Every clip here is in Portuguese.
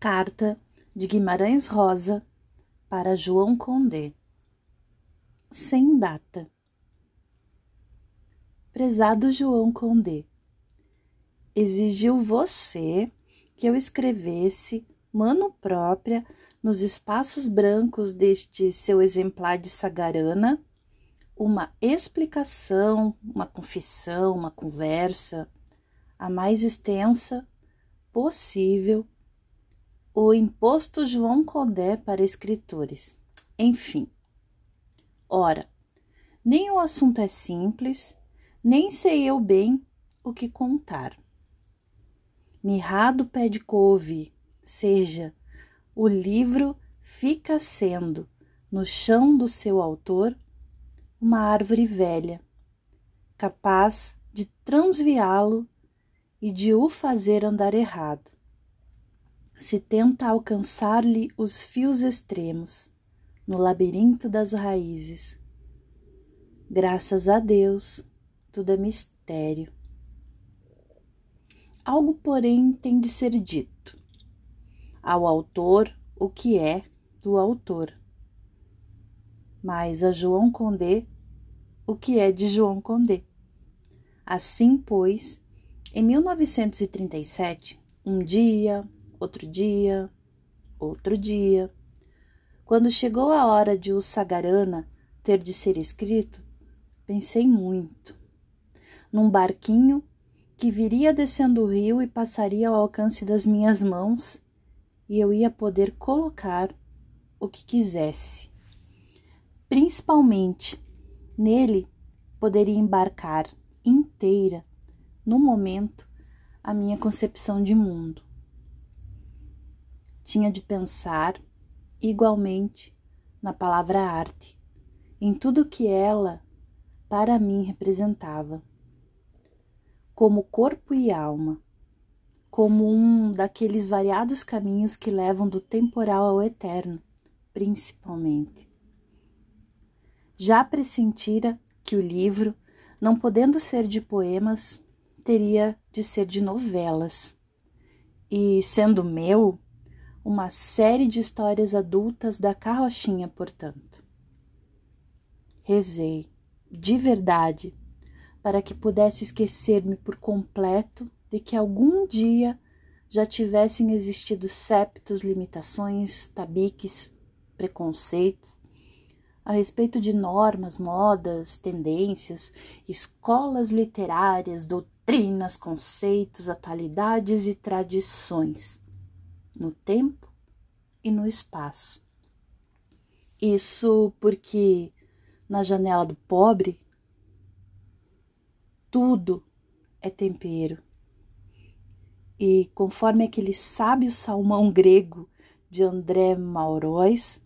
Carta de Guimarães Rosa para João Condé. Sem data. Prezado João Condé, exigiu você que eu escrevesse, mano própria, nos espaços brancos deste seu exemplar de Sagarana, uma explicação, uma confissão, uma conversa, a mais extensa possível o imposto João Condé para escritores. Enfim. Ora, nem o assunto é simples, nem sei eu bem o que contar. Mirrado pé de couve, seja, o livro fica sendo, no chão do seu autor, uma árvore velha, capaz de transviá-lo e de o fazer andar errado se tenta alcançar-lhe os fios extremos, no labirinto das raízes. Graças a Deus, tudo é mistério. Algo, porém, tem de ser dito. Ao autor, o que é do autor. Mas a João Condé, o que é de João Condé. Assim, pois, em 1937, um dia, outro dia, outro dia. Quando chegou a hora de o Sagarana ter de ser escrito, pensei muito. Num barquinho que viria descendo o rio e passaria ao alcance das minhas mãos, e eu ia poder colocar o que quisesse. Principalmente nele poderia embarcar inteira, no momento, a minha concepção de mundo tinha de pensar igualmente na palavra arte, em tudo que ela para mim representava, como corpo e alma, como um daqueles variados caminhos que levam do temporal ao eterno, principalmente. Já pressentira que o livro, não podendo ser de poemas, teria de ser de novelas. E sendo meu, uma série de histórias adultas da carrochinha, portanto. Rezei, de verdade, para que pudesse esquecer-me por completo de que algum dia já tivessem existido septos, limitações, tabiques, preconceitos a respeito de normas, modas, tendências, escolas literárias, doutrinas, conceitos, atualidades e tradições no tempo e no espaço. Isso porque na janela do pobre tudo é tempero. E conforme aquele sábio salmão grego de André Maurois,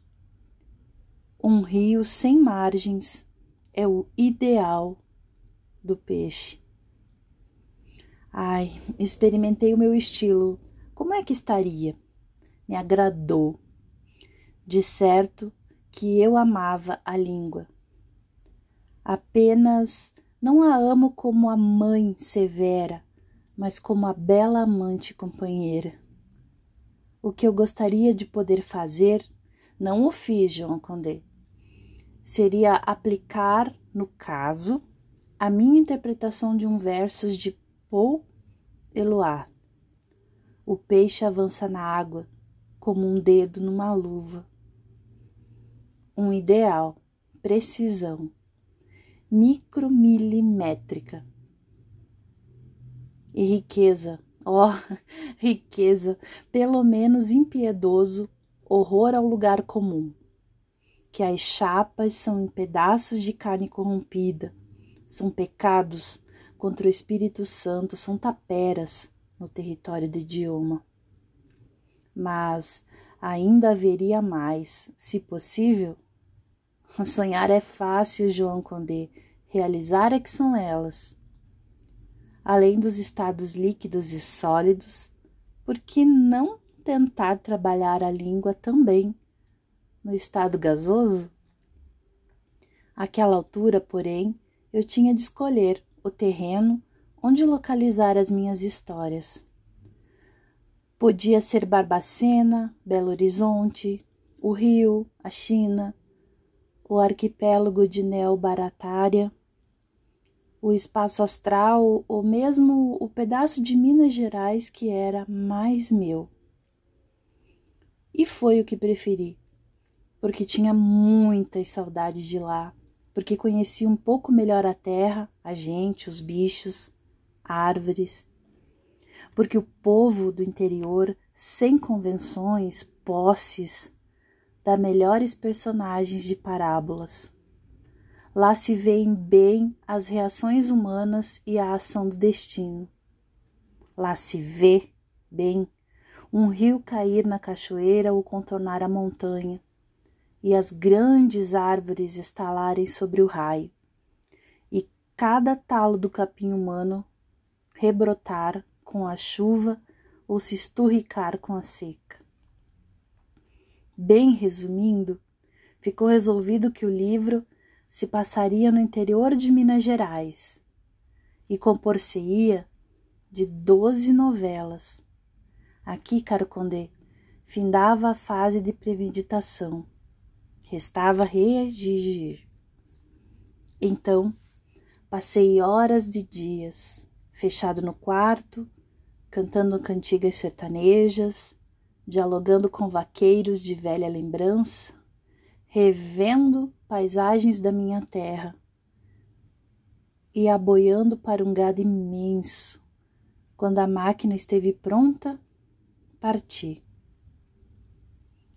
um rio sem margens é o ideal do peixe. Ai, experimentei o meu estilo. Como é que estaria? Me agradou. De certo que eu amava a língua. Apenas não a amo como a mãe severa, mas como a bela amante companheira. O que eu gostaria de poder fazer, não o fiz, João Condé, seria aplicar, no caso, a minha interpretação de um versos de Paul Eluard. O peixe avança na água, como um dedo numa luva. Um ideal, precisão, micromilimétrica. E riqueza, ó, oh, riqueza, pelo menos impiedoso, horror ao lugar comum. Que as chapas são em pedaços de carne corrompida, são pecados contra o Espírito Santo, são taperas no território do idioma mas ainda haveria mais, se possível. Sonhar é fácil, João Condé, realizar é que são elas. Além dos estados líquidos e sólidos, por que não tentar trabalhar a língua também no estado gasoso? Àquela altura, porém, eu tinha de escolher o terreno onde localizar as minhas histórias. Podia ser Barbacena, Belo Horizonte, o Rio, a China, o arquipélago de Neo Baratária, o espaço astral ou mesmo o pedaço de Minas Gerais que era mais meu. E foi o que preferi, porque tinha muitas saudades de lá, porque conheci um pouco melhor a terra, a gente, os bichos, árvores, porque o povo do interior, sem convenções, posses, dá melhores personagens de parábolas. Lá se veem bem as reações humanas e a ação do destino. Lá se vê bem um rio cair na cachoeira ou contornar a montanha, e as grandes árvores estalarem sobre o raio, e cada talo do capim humano rebrotar com a chuva ou se esturricar com a seca. Bem resumindo, ficou resolvido que o livro se passaria no interior de Minas Gerais e compor-se-ia de doze novelas Aqui, caro Condé, findava a fase de premeditação. Restava redigir. Então, passei horas de dias, fechado no quarto, cantando cantigas sertanejas, dialogando com vaqueiros de velha lembrança, revendo paisagens da minha terra e aboiando para um gado imenso. Quando a máquina esteve pronta, parti.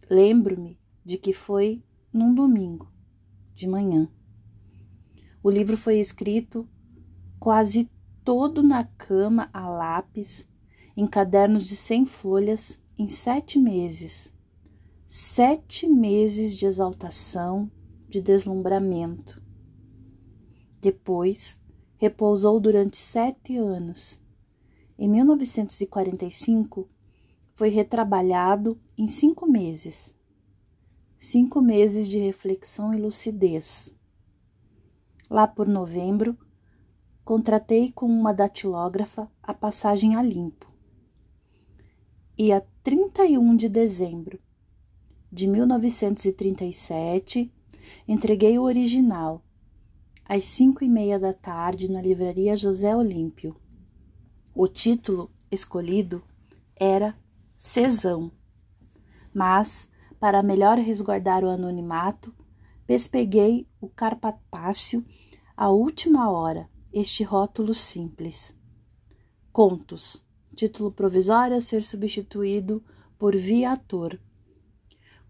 Lembro-me de que foi num domingo, de manhã. O livro foi escrito quase todo na cama a lápis, em cadernos de cem folhas, em sete meses. Sete meses de exaltação, de deslumbramento. Depois, repousou durante sete anos. Em 1945, foi retrabalhado em cinco meses. Cinco meses de reflexão e lucidez. Lá por novembro, contratei com uma datilógrafa a passagem a limpo. E a 31 de dezembro de 1937, entreguei o original, às cinco e meia da tarde, na livraria José Olímpio. O título escolhido era Cesão. Mas, para melhor resguardar o anonimato, pespeguei o carpapácio à última hora, este rótulo simples. Contos, título provisório a ser substituído por viator,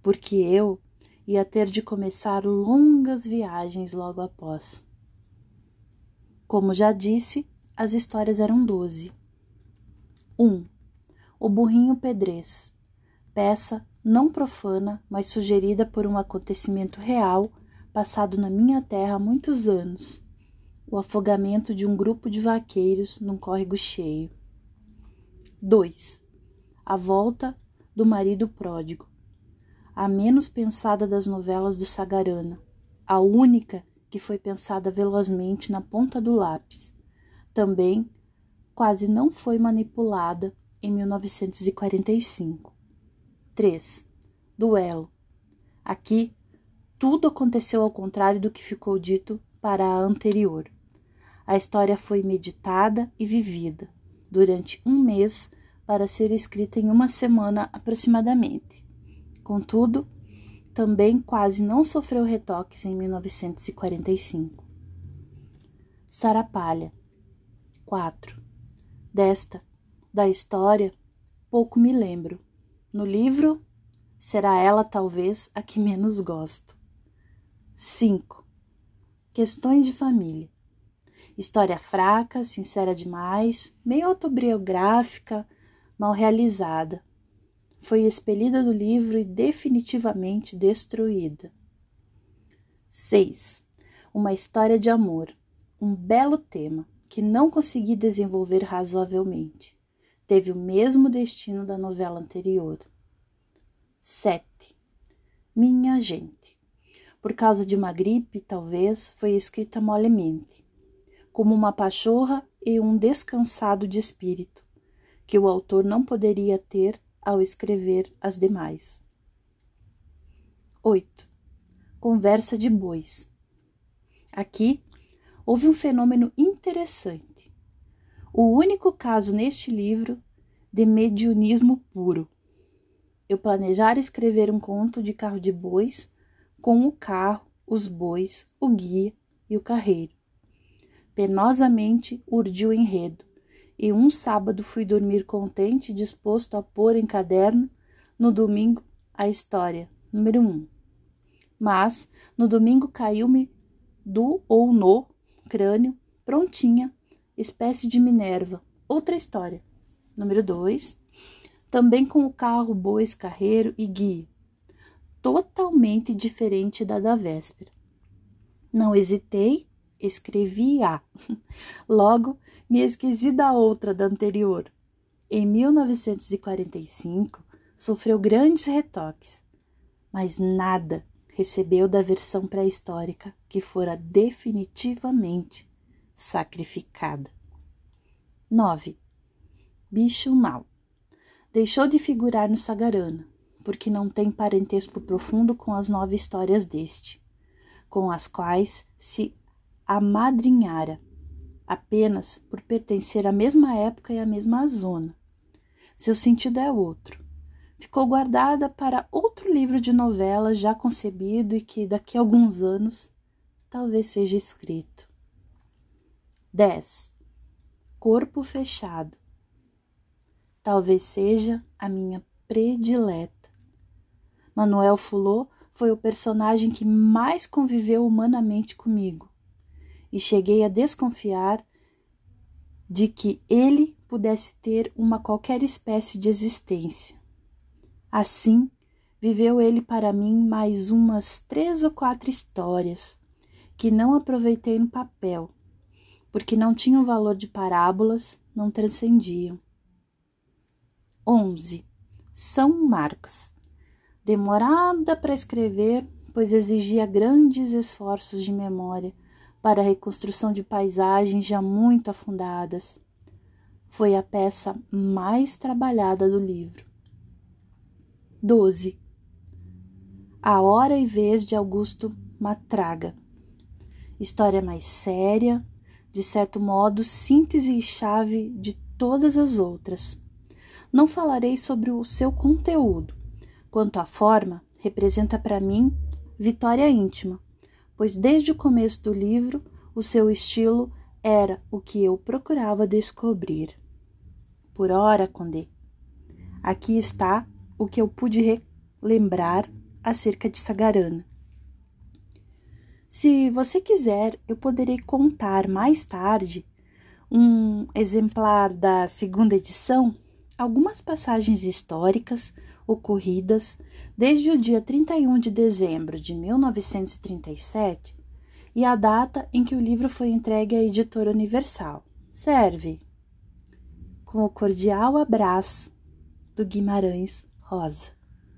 porque eu ia ter de começar longas viagens logo após. Como já disse, as histórias eram doze. Um, o Burrinho Pedrez, peça não profana, mas sugerida por um acontecimento real passado na minha terra há muitos anos: o afogamento de um grupo de vaqueiros num córrego cheio. 2. A volta do marido pródigo, a menos pensada das novelas do Sagarana, a única que foi pensada velozmente na ponta do lápis. Também quase não foi manipulada em 1945. 3. Duelo. Aqui, tudo aconteceu ao contrário do que ficou dito para a anterior. A história foi meditada e vivida durante um mês para ser escrita em uma semana aproximadamente. Contudo, também quase não sofreu retoques em 1945. Sarapalha. 4. Desta, da história, pouco me lembro. No livro, será ela talvez a que menos gosto. 5. Questões de família. História fraca, sincera demais, meio autobiográfica, mal realizada. Foi expelida do livro e definitivamente destruída. 6. Uma história de amor. Um belo tema que não consegui desenvolver razoavelmente teve o mesmo destino da novela anterior. 7. Minha gente. Por causa de uma gripe, talvez, foi escrita molemente, como uma pachorra e um descansado de espírito, que o autor não poderia ter ao escrever as demais. 8. Conversa de bois. Aqui houve um fenômeno interessante. O único caso neste livro de mediunismo puro. Eu planejara escrever um conto de carro de bois com o carro, os bois, o guia e o carreiro. Penosamente urdi o enredo, e um sábado fui dormir contente, disposto a pôr em caderno, no domingo, a história, número um. Mas, no domingo caiu-me do ou no crânio, prontinha, espécie de Minerva, outra história. Número dois, também com o carro, bois, carreiro e guia, totalmente diferente da da véspera. Não hesitei, escrevi A. Logo, me esqueci da outra da anterior. Em 1945, sofreu grandes retoques, mas nada recebeu da versão pré-histórica que fora definitivamente sacrificada. 9. Bicho mau. Deixou de figurar no Sagarana, porque não tem parentesco profundo com as nove histórias deste, com as quais se amadrinhara, apenas por pertencer à mesma época e à mesma zona. Seu sentido é outro ficou guardada para outro livro de novelas já concebido e que daqui a alguns anos talvez seja escrito. 10. Corpo fechado. Talvez seja a minha predileta. Manuel Fulô foi o personagem que mais conviveu humanamente comigo, e cheguei a desconfiar de que ele pudesse ter uma qualquer espécie de existência. Assim, viveu ele para mim mais umas três ou quatro histórias que não aproveitei no papel, porque não tinham valor de parábolas, não transcendiam. 11. São Marcos. Demorada para escrever, pois exigia grandes esforços de memória para a reconstrução de paisagens já muito afundadas. Foi a peça mais trabalhada do livro. 12. A Hora e Vez de Augusto Matraga. História mais séria, de certo modo, síntese e chave de todas as outras. Não falarei sobre o seu conteúdo. Quanto à forma, representa para mim vitória íntima, pois desde o começo do livro o seu estilo era o que eu procurava descobrir. Por ora, Condé, aqui está o que eu pude lembrar acerca de Sagarana. Se você quiser, eu poderei contar mais tarde um exemplar da segunda edição, algumas passagens históricas ocorridas desde o dia 31 de dezembro de 1937 e a data em que o livro foi entregue à editora Universal. Serve! Com o cordial abraço do Guimarães rosa.